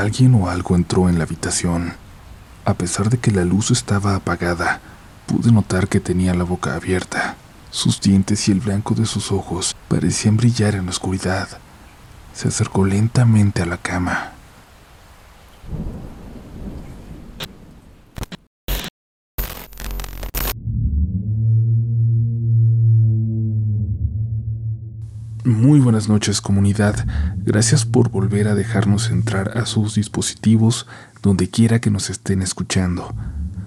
Alguien o algo entró en la habitación. A pesar de que la luz estaba apagada, pude notar que tenía la boca abierta. Sus dientes y el blanco de sus ojos parecían brillar en la oscuridad. Se acercó lentamente a la cama. Muy buenas noches comunidad, gracias por volver a dejarnos entrar a sus dispositivos donde quiera que nos estén escuchando.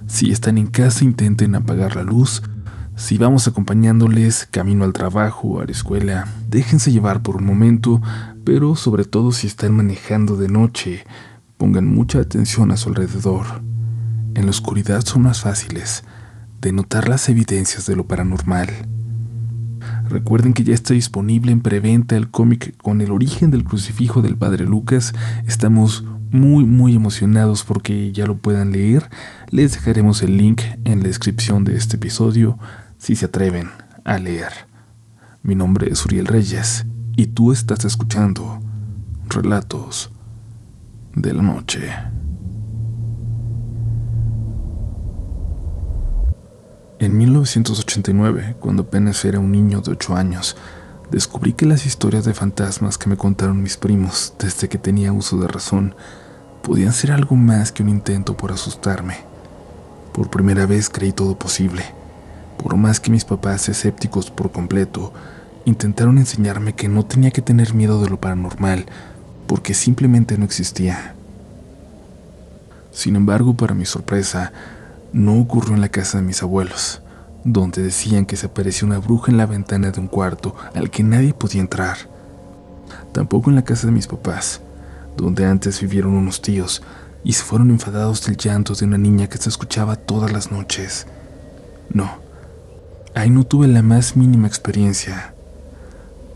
Si están en casa intenten apagar la luz, si vamos acompañándoles camino al trabajo o a la escuela, déjense llevar por un momento, pero sobre todo si están manejando de noche, pongan mucha atención a su alrededor. En la oscuridad son más fáciles de notar las evidencias de lo paranormal. Recuerden que ya está disponible en preventa el cómic con el origen del crucifijo del Padre Lucas. Estamos muy muy emocionados porque ya lo puedan leer. Les dejaremos el link en la descripción de este episodio si se atreven a leer. Mi nombre es Uriel Reyes y tú estás escuchando Relatos de la Noche. En 1989, cuando apenas era un niño de 8 años, descubrí que las historias de fantasmas que me contaron mis primos desde que tenía uso de razón podían ser algo más que un intento por asustarme. Por primera vez creí todo posible, por más que mis papás, escépticos por completo, intentaron enseñarme que no tenía que tener miedo de lo paranormal, porque simplemente no existía. Sin embargo, para mi sorpresa, no ocurrió en la casa de mis abuelos, donde decían que se apareció una bruja en la ventana de un cuarto al que nadie podía entrar. Tampoco en la casa de mis papás, donde antes vivieron unos tíos y se fueron enfadados del llanto de una niña que se escuchaba todas las noches. No, ahí no tuve la más mínima experiencia.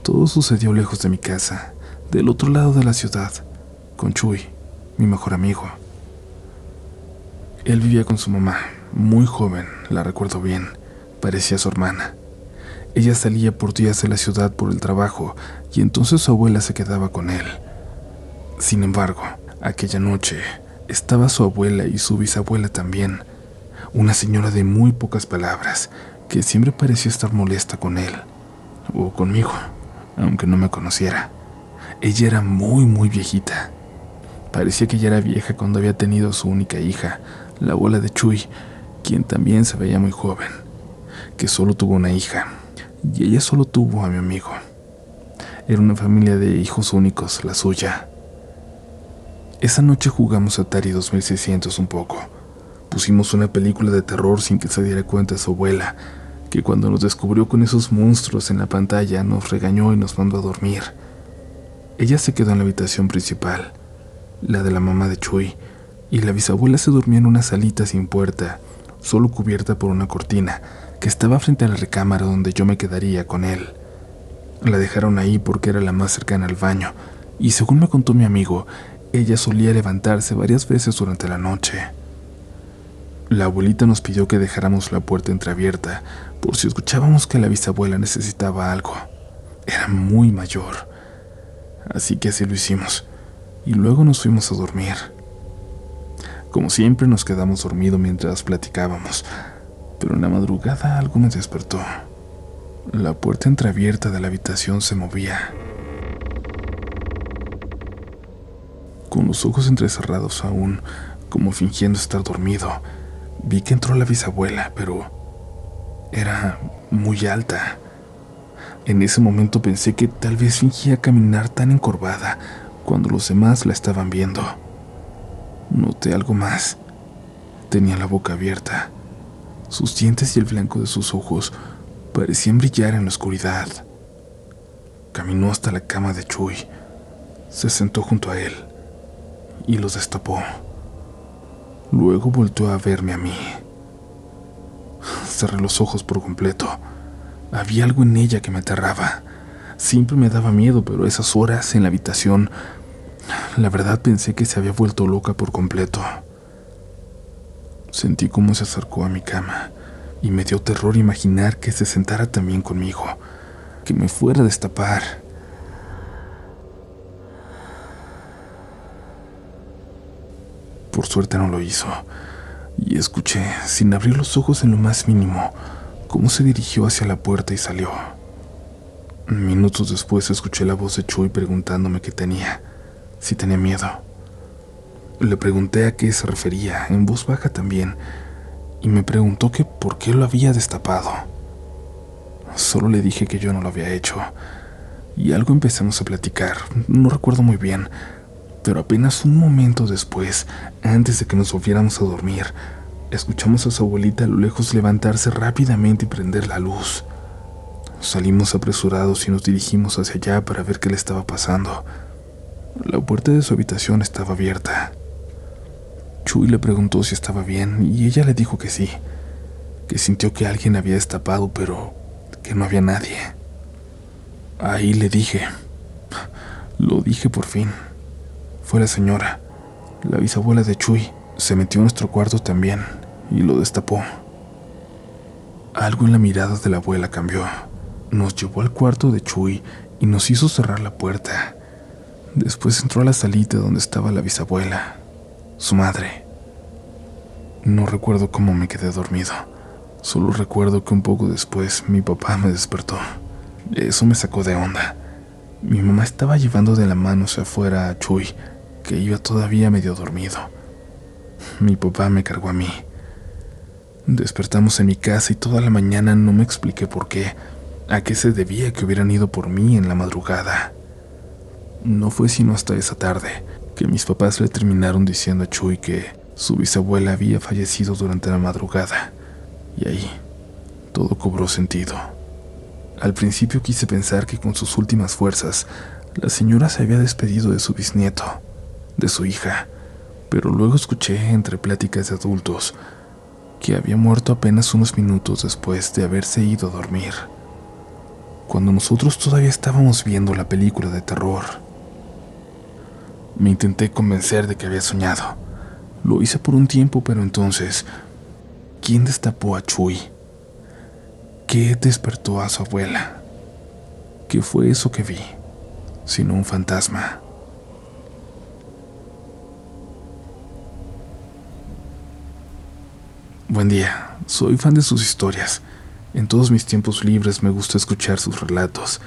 Todo sucedió lejos de mi casa, del otro lado de la ciudad, con Chuy, mi mejor amigo. Él vivía con su mamá, muy joven, la recuerdo bien, parecía su hermana. Ella salía por días de la ciudad por el trabajo y entonces su abuela se quedaba con él. Sin embargo, aquella noche estaba su abuela y su bisabuela también, una señora de muy pocas palabras, que siempre parecía estar molesta con él, o conmigo, aunque no me conociera. Ella era muy, muy viejita. Parecía que ya era vieja cuando había tenido su única hija, la abuela de Chuy, quien también se veía muy joven, que solo tuvo una hija, y ella solo tuvo a mi amigo. Era una familia de hijos únicos, la suya. Esa noche jugamos Atari 2600 un poco. Pusimos una película de terror sin que se diera cuenta su abuela, que cuando nos descubrió con esos monstruos en la pantalla nos regañó y nos mandó a dormir. Ella se quedó en la habitación principal, la de la mamá de Chuy, y la bisabuela se dormía en una salita sin puerta, solo cubierta por una cortina, que estaba frente a la recámara donde yo me quedaría con él. La dejaron ahí porque era la más cercana al baño, y según me contó mi amigo, ella solía levantarse varias veces durante la noche. La abuelita nos pidió que dejáramos la puerta entreabierta por si escuchábamos que la bisabuela necesitaba algo. Era muy mayor. Así que así lo hicimos. Y luego nos fuimos a dormir. Como siempre nos quedamos dormidos mientras platicábamos, pero en la madrugada algo me despertó. La puerta entreabierta de la habitación se movía. Con los ojos entrecerrados aún, como fingiendo estar dormido, vi que entró la bisabuela, pero era muy alta. En ese momento pensé que tal vez fingía caminar tan encorvada cuando los demás la estaban viendo. Noté algo más. Tenía la boca abierta. Sus dientes y el blanco de sus ojos parecían brillar en la oscuridad. Caminó hasta la cama de Chuy. Se sentó junto a él y los destapó. Luego volvió a verme a mí. Cerré los ojos por completo. Había algo en ella que me aterraba. Siempre me daba miedo, pero esas horas en la habitación la verdad pensé que se había vuelto loca por completo. Sentí cómo se acercó a mi cama y me dio terror imaginar que se sentara también conmigo, que me fuera a destapar. Por suerte no lo hizo, y escuché, sin abrir los ojos en lo más mínimo, cómo se dirigió hacia la puerta y salió. Minutos después escuché la voz de Chuy preguntándome qué tenía, si tenía miedo. Le pregunté a qué se refería, en voz baja también, y me preguntó que por qué lo había destapado. Solo le dije que yo no lo había hecho, y algo empezamos a platicar, no recuerdo muy bien, pero apenas un momento después, antes de que nos volviéramos a dormir, escuchamos a su abuelita a lo lejos levantarse rápidamente y prender la luz. Salimos apresurados y nos dirigimos hacia allá para ver qué le estaba pasando. La puerta de su habitación estaba abierta. Chuy le preguntó si estaba bien y ella le dijo que sí, que sintió que alguien había destapado, pero que no había nadie. Ahí le dije, lo dije por fin. Fue la señora, la bisabuela de Chuy, se metió en nuestro cuarto también y lo destapó. Algo en la mirada de la abuela cambió nos llevó al cuarto de Chuy y nos hizo cerrar la puerta. Después entró a la salita donde estaba la bisabuela, su madre. No recuerdo cómo me quedé dormido. Solo recuerdo que un poco después mi papá me despertó. Eso me sacó de onda. Mi mamá estaba llevando de la mano hacia afuera a Chuy, que iba todavía medio dormido. Mi papá me cargó a mí. Despertamos en mi casa y toda la mañana no me expliqué por qué, a qué se debía que hubieran ido por mí en la madrugada. No fue sino hasta esa tarde que mis papás le terminaron diciendo a Chuy que su bisabuela había fallecido durante la madrugada, y ahí todo cobró sentido. Al principio quise pensar que con sus últimas fuerzas la señora se había despedido de su bisnieto, de su hija, pero luego escuché entre pláticas de adultos que había muerto apenas unos minutos después de haberse ido a dormir cuando nosotros todavía estábamos viendo la película de terror. Me intenté convencer de que había soñado. Lo hice por un tiempo, pero entonces, ¿quién destapó a Chuy? ¿Qué despertó a su abuela? ¿Qué fue eso que vi? Sino un fantasma. Buen día, soy fan de sus historias. En todos mis tiempos libres me gusta escuchar sus relatos.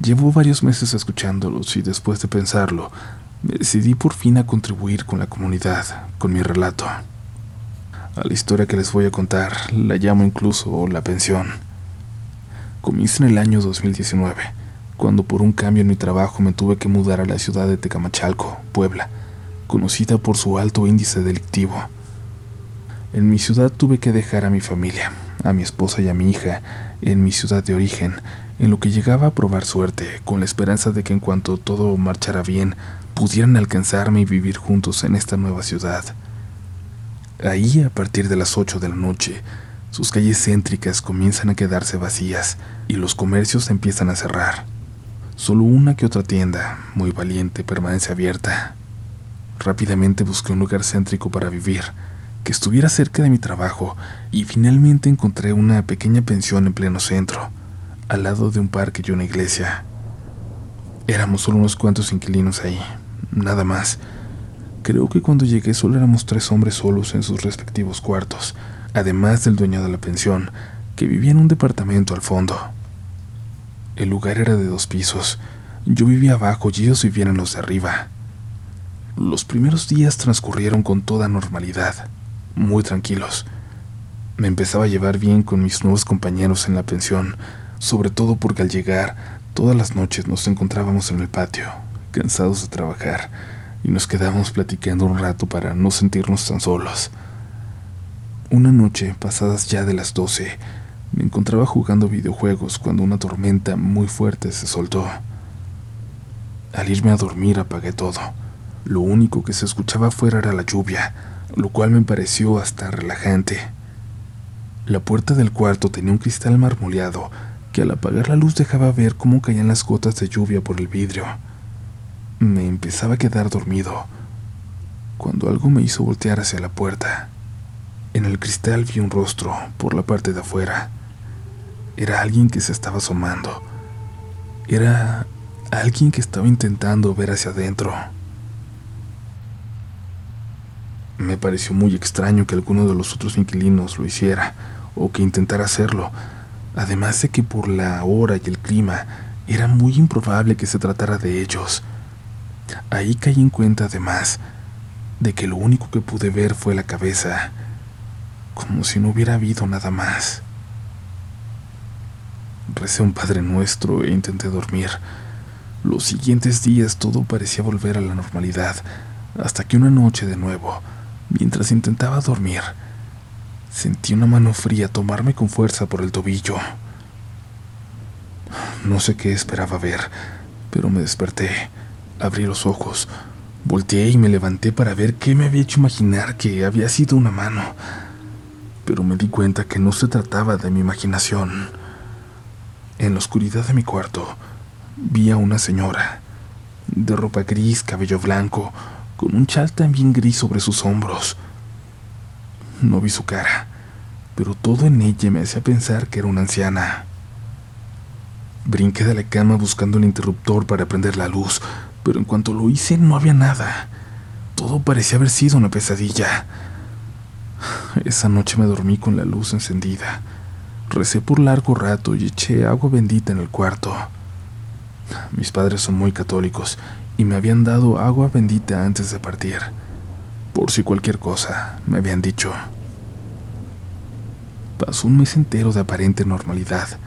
Llevo varios meses escuchándolos y después de pensarlo, decidí por fin a contribuir con la comunidad, con mi relato. A la historia que les voy a contar la llamo incluso La Pensión. Comienza en el año 2019, cuando por un cambio en mi trabajo me tuve que mudar a la ciudad de Tecamachalco, Puebla, conocida por su alto índice delictivo. En mi ciudad tuve que dejar a mi familia, a mi esposa y a mi hija en mi ciudad de origen, en lo que llegaba a probar suerte, con la esperanza de que en cuanto todo marchara bien, pudieran alcanzarme y vivir juntos en esta nueva ciudad. Ahí, a partir de las 8 de la noche, sus calles céntricas comienzan a quedarse vacías y los comercios empiezan a cerrar. Solo una que otra tienda, muy valiente, permanece abierta. Rápidamente busqué un lugar céntrico para vivir, que estuviera cerca de mi trabajo y finalmente encontré una pequeña pensión en pleno centro, al lado de un parque y una iglesia. Éramos solo unos cuantos inquilinos ahí, nada más. Creo que cuando llegué solo éramos tres hombres solos en sus respectivos cuartos, además del dueño de la pensión, que vivía en un departamento al fondo. El lugar era de dos pisos. Yo vivía abajo y ellos vivían en los de arriba. Los primeros días transcurrieron con toda normalidad muy tranquilos. Me empezaba a llevar bien con mis nuevos compañeros en la pensión, sobre todo porque al llegar, todas las noches nos encontrábamos en el patio, cansados de trabajar, y nos quedábamos platicando un rato para no sentirnos tan solos. Una noche, pasadas ya de las doce, me encontraba jugando videojuegos cuando una tormenta muy fuerte se soltó. Al irme a dormir apagué todo. Lo único que se escuchaba afuera era la lluvia, lo cual me pareció hasta relajante. La puerta del cuarto tenía un cristal marmoleado que al apagar la luz dejaba ver cómo caían las gotas de lluvia por el vidrio. Me empezaba a quedar dormido cuando algo me hizo voltear hacia la puerta. En el cristal vi un rostro por la parte de afuera. Era alguien que se estaba asomando. Era alguien que estaba intentando ver hacia adentro. Me pareció muy extraño que alguno de los otros inquilinos lo hiciera o que intentara hacerlo, además de que por la hora y el clima era muy improbable que se tratara de ellos. Ahí caí en cuenta además de que lo único que pude ver fue la cabeza, como si no hubiera habido nada más. Recé un Padre Nuestro e intenté dormir. Los siguientes días todo parecía volver a la normalidad, hasta que una noche de nuevo, mientras intentaba dormir, sentí una mano fría tomarme con fuerza por el tobillo. No sé qué esperaba ver, pero me desperté, abrí los ojos, volteé y me levanté para ver qué me había hecho imaginar que había sido una mano. Pero me di cuenta que no se trataba de mi imaginación. En la oscuridad de mi cuarto vi a una señora, de ropa gris, cabello blanco, con un chal también gris sobre sus hombros. No vi su cara, pero todo en ella me hacía pensar que era una anciana. Brinqué de la cama buscando el interruptor para prender la luz, pero en cuanto lo hice no había nada. Todo parecía haber sido una pesadilla. Esa noche me dormí con la luz encendida. Recé por largo rato y eché agua bendita en el cuarto. Mis padres son muy católicos y me habían dado agua bendita antes de partir. Por si cualquier cosa, me habían dicho. Pasó un mes entero de aparente normalidad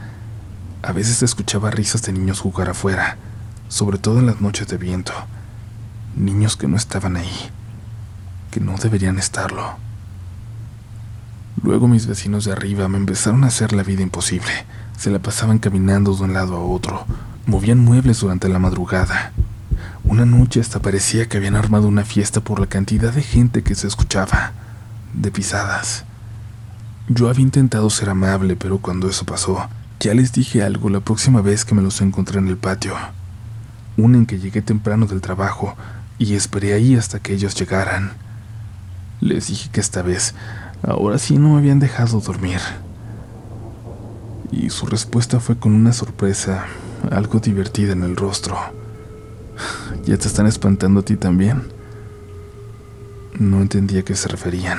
a veces escuchaba risas de niños jugar afuera, sobre todo en las noches de viento. Niños que no estaban ahí, que no deberían estarlo. Luego mis vecinos de arriba me empezaron a hacer la vida imposible. Se la pasaban caminando de un lado a otro, movían muebles durante la madrugada. Una noche hasta parecía que habían armado una fiesta por la cantidad de gente que se escuchaba, de pisadas. Yo había intentado ser amable, pero cuando eso pasó, ya les dije algo la próxima vez que me los encontré en el patio. Una en que llegué temprano del trabajo y esperé ahí hasta que ellos llegaran. Les dije que esta vez, ahora sí no me habían dejado dormir. Y su respuesta fue con una sorpresa, algo divertida en el rostro. ¿Ya te están espantando a ti también? No entendía a qué se referían.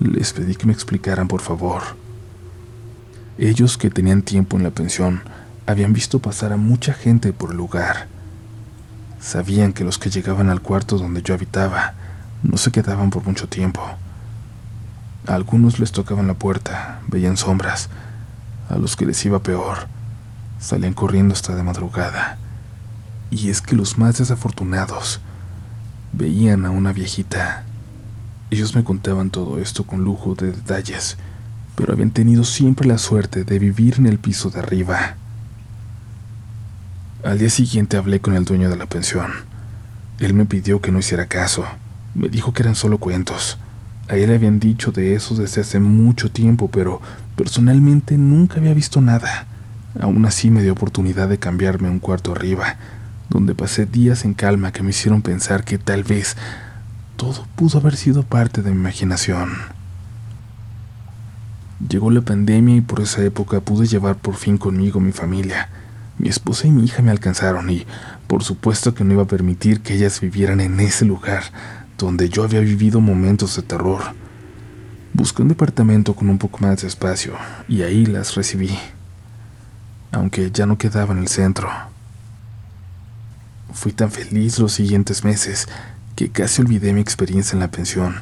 Les pedí que me explicaran, por favor. Ellos que tenían tiempo en la pensión habían visto pasar a mucha gente por el lugar. Sabían que los que llegaban al cuarto donde yo habitaba no se quedaban por mucho tiempo. A algunos les tocaban la puerta, veían sombras. A los que les iba peor, salían corriendo hasta de madrugada. Y es que los más desafortunados veían a una viejita. Ellos me contaban todo esto con lujo de detalles pero habían tenido siempre la suerte de vivir en el piso de arriba. Al día siguiente hablé con el dueño de la pensión. Él me pidió que no hiciera caso. Me dijo que eran solo cuentos. A él le habían dicho de eso desde hace mucho tiempo, pero personalmente nunca había visto nada. Aún así me dio oportunidad de cambiarme a un cuarto arriba, donde pasé días en calma que me hicieron pensar que tal vez todo pudo haber sido parte de mi imaginación. Llegó la pandemia y por esa época pude llevar por fin conmigo mi familia. Mi esposa y mi hija me alcanzaron y, por supuesto que no iba a permitir que ellas vivieran en ese lugar donde yo había vivido momentos de terror. Busqué un departamento con un poco más de espacio y ahí las recibí, aunque ya no quedaba en el centro. Fui tan feliz los siguientes meses que casi olvidé mi experiencia en la pensión,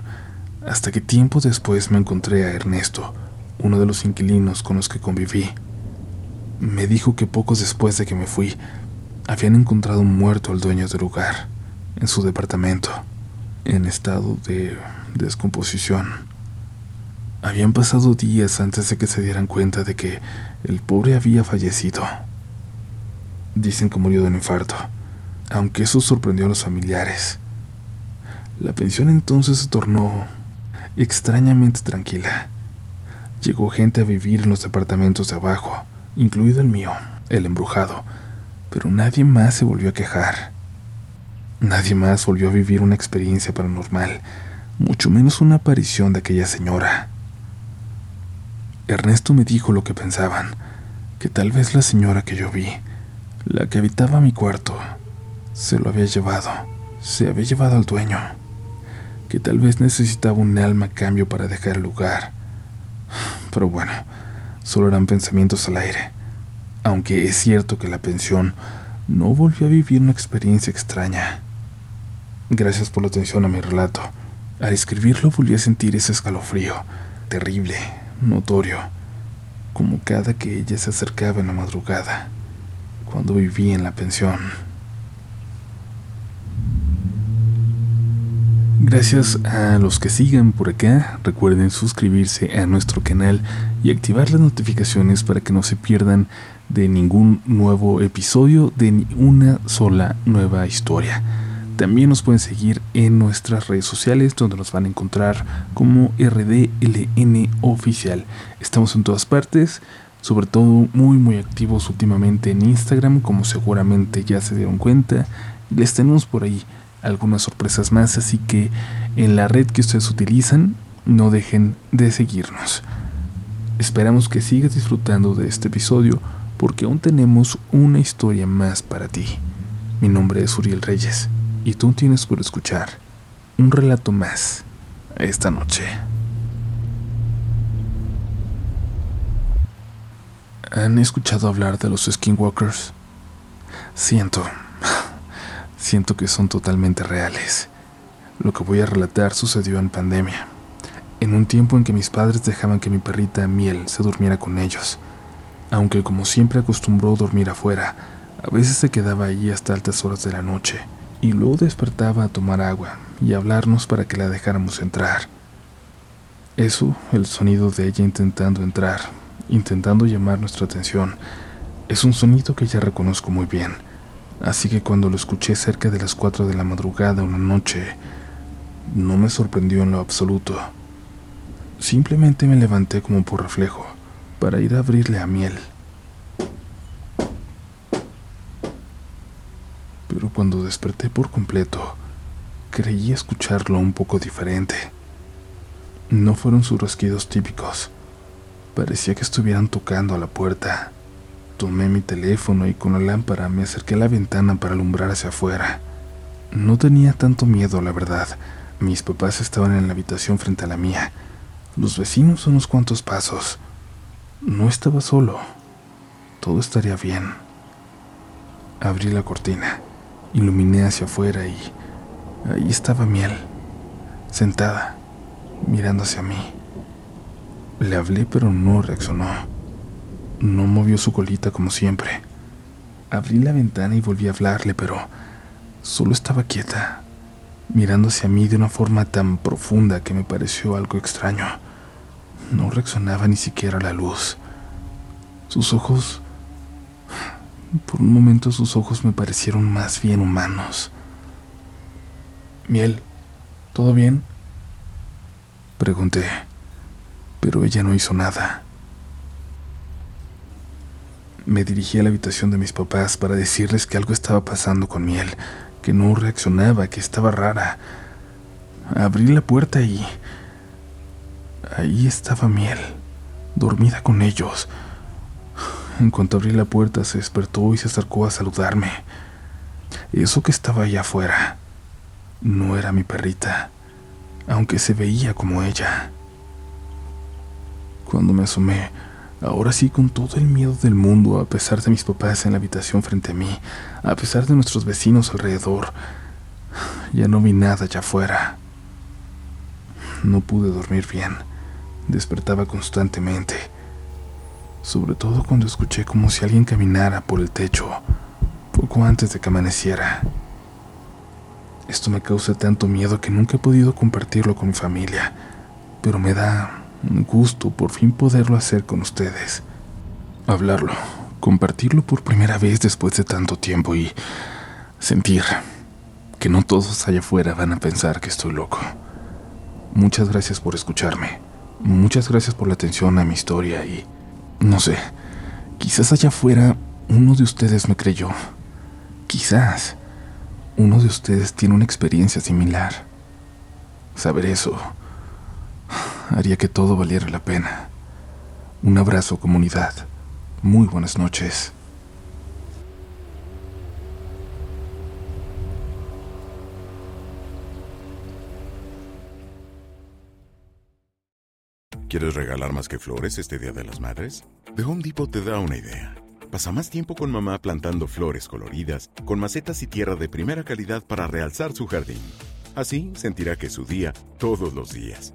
hasta que tiempo después me encontré a Ernesto, uno de los inquilinos con los que conviví, me dijo que pocos después de que me fui, habían encontrado muerto al dueño del lugar, en su departamento, en estado de descomposición. Habían pasado días antes de que se dieran cuenta de que el pobre había fallecido. Dicen que murió de un infarto, aunque eso sorprendió a los familiares. La pensión entonces se tornó extrañamente tranquila. Llegó gente a vivir en los departamentos de abajo, incluido el mío, el embrujado, pero nadie más se volvió a quejar. Nadie más volvió a vivir una experiencia paranormal, mucho menos una aparición de aquella señora. Ernesto me dijo lo que pensaban, que tal vez la señora que yo vi, la que habitaba mi cuarto, se lo había llevado, se había llevado al dueño, que tal vez necesitaba un alma a cambio para dejar el lugar. Pero bueno, solo eran pensamientos al aire, aunque es cierto que la pensión no volvió a vivir una experiencia extraña. Gracias por la atención a mi relato. Al escribirlo volví a sentir ese escalofrío, terrible, notorio, como cada que ella se acercaba en la madrugada, cuando vivía en la pensión. Gracias a los que sigan por acá, recuerden suscribirse a nuestro canal y activar las notificaciones para que no se pierdan de ningún nuevo episodio, de ni una sola nueva historia. También nos pueden seguir en nuestras redes sociales donde nos van a encontrar como RDLN oficial. Estamos en todas partes, sobre todo muy muy activos últimamente en Instagram, como seguramente ya se dieron cuenta. Les tenemos por ahí algunas sorpresas más, así que en la red que ustedes utilizan, no dejen de seguirnos. Esperamos que sigas disfrutando de este episodio porque aún tenemos una historia más para ti. Mi nombre es Uriel Reyes y tú tienes por escuchar un relato más esta noche. ¿Han escuchado hablar de los skinwalkers? Siento, siento que son totalmente reales. Lo que voy a relatar sucedió en pandemia, en un tiempo en que mis padres dejaban que mi perrita Miel se durmiera con ellos, aunque como siempre acostumbró dormir afuera, a veces se quedaba allí hasta altas horas de la noche y luego despertaba a tomar agua y hablarnos para que la dejáramos entrar. Eso, el sonido de ella intentando entrar, intentando llamar nuestra atención, es un sonido que ya reconozco muy bien, así que cuando lo escuché cerca de las 4 de la madrugada una noche, no me sorprendió en lo absoluto. Simplemente me levanté como por reflejo para ir a abrirle a miel. pero cuando desperté por completo, creí escucharlo un poco diferente. No fueron sus rasquidos típicos. Parecía que estuvieran tocando a la puerta. Tomé mi teléfono y con la lámpara me acerqué a la ventana para alumbrar hacia afuera. No tenía tanto miedo, la verdad. Mis papás estaban en la habitación frente a la mía. Los vecinos unos cuantos pasos. No estaba solo. Todo estaría bien. Abrí la cortina. Iluminé hacia afuera y ahí estaba Miel, sentada, mirando hacia mí. Le hablé pero no reaccionó. No movió su colita como siempre. Abrí la ventana y volví a hablarle, pero solo estaba quieta, mirando hacia mí de una forma tan profunda que me pareció algo extraño. No reaccionaba ni siquiera la luz. Sus ojos por un momento sus ojos me parecieron más bien humanos. Miel, ¿todo bien? Pregunté, pero ella no hizo nada. Me dirigí a la habitación de mis papás para decirles que algo estaba pasando con Miel, que no reaccionaba, que estaba rara. Abrí la puerta y... Ahí estaba Miel, dormida con ellos, en cuanto abrí la puerta se despertó y se acercó a saludarme. Eso que estaba allá afuera no era mi perrita, aunque se veía como ella. Cuando me asomé, ahora sí con todo el miedo del mundo, a pesar de mis papás en la habitación frente a mí, a pesar de nuestros vecinos alrededor, ya no vi nada allá afuera. No pude dormir bien, despertaba constantemente sobre todo cuando escuché como si alguien caminara por el techo poco antes de que amaneciera. Esto me causa tanto miedo que nunca he podido compartirlo con mi familia, pero me da un gusto por fin poderlo hacer con ustedes. Hablarlo, compartirlo por primera vez después de tanto tiempo y sentir que no todos allá afuera van a pensar que estoy loco. Muchas gracias por escucharme. Muchas gracias por la atención a mi historia y no sé, quizás allá afuera uno de ustedes me creyó. Quizás uno de ustedes tiene una experiencia similar. Saber eso haría que todo valiera la pena. Un abrazo comunidad. Muy buenas noches. ¿Quieres regalar más que flores este Día de las Madres? The Home Depot te da una idea. Pasa más tiempo con mamá plantando flores coloridas, con macetas y tierra de primera calidad para realzar su jardín. Así sentirá que es su día todos los días.